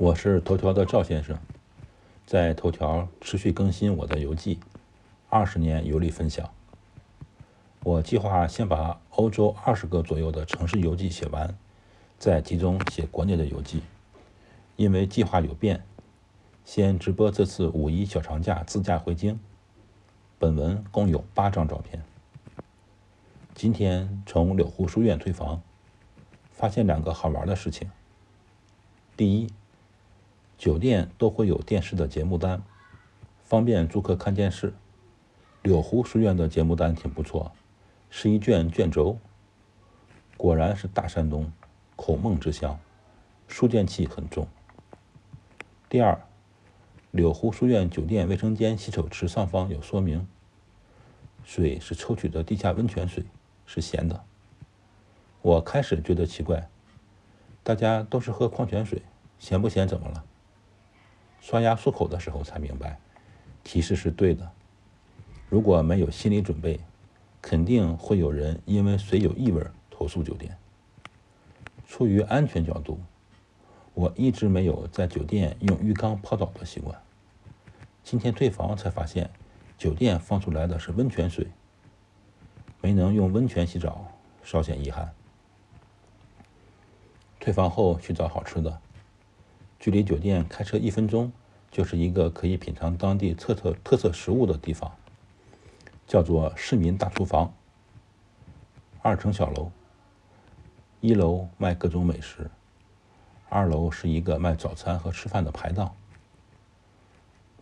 我是头条的赵先生，在头条持续更新我的游记，二十年游历分享。我计划先把欧洲二十个左右的城市游记写完，再集中写国内的游记。因为计划有变，先直播这次五一小长假自驾回京。本文共有八张照片。今天从柳湖书院退房，发现两个好玩的事情。第一。酒店都会有电视的节目单，方便住客看电视。柳湖书院的节目单挺不错，是一卷卷轴。果然是大山东，孔孟之乡，书卷气很重。第二，柳湖书院酒店卫生间洗手池上方有说明，水是抽取的地下温泉水，是咸的。我开始觉得奇怪，大家都是喝矿泉水，咸不咸怎么了？刷牙漱口的时候才明白，提示是对的。如果没有心理准备，肯定会有人因为水有异味投诉酒店。出于安全角度，我一直没有在酒店用浴缸泡澡的习惯。今天退房才发现，酒店放出来的是温泉水，没能用温泉洗澡，稍显遗憾。退房后去找好吃的。距离酒店开车一分钟，就是一个可以品尝当地特色特色食物的地方，叫做市民大厨房。二层小楼，一楼卖各种美食，二楼是一个卖早餐和吃饭的排档。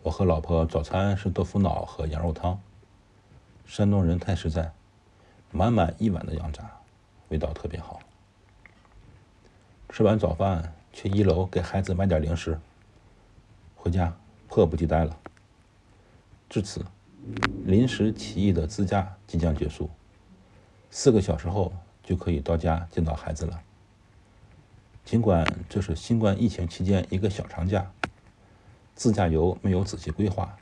我和老婆早餐是豆腐脑和羊肉汤，山东人太实在，满满一碗的羊杂，味道特别好。吃完早饭。去一楼给孩子买点零食，回家迫不及待了。至此，临时起意的自驾即将结束，四个小时后就可以到家见到孩子了。尽管这是新冠疫情期间一个小长假，自驾游没有仔细规划，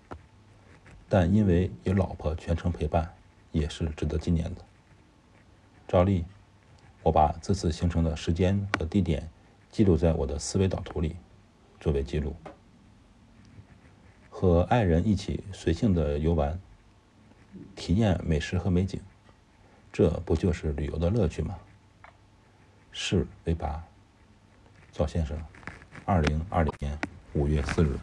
但因为有老婆全程陪伴，也是值得纪念的。照例，我把这次行程的时间和地点。记录在我的思维导图里，作为记录。和爱人一起随性的游玩，体验美食和美景，这不就是旅游的乐趣吗？是为八，赵先生，二零二零年五月四日。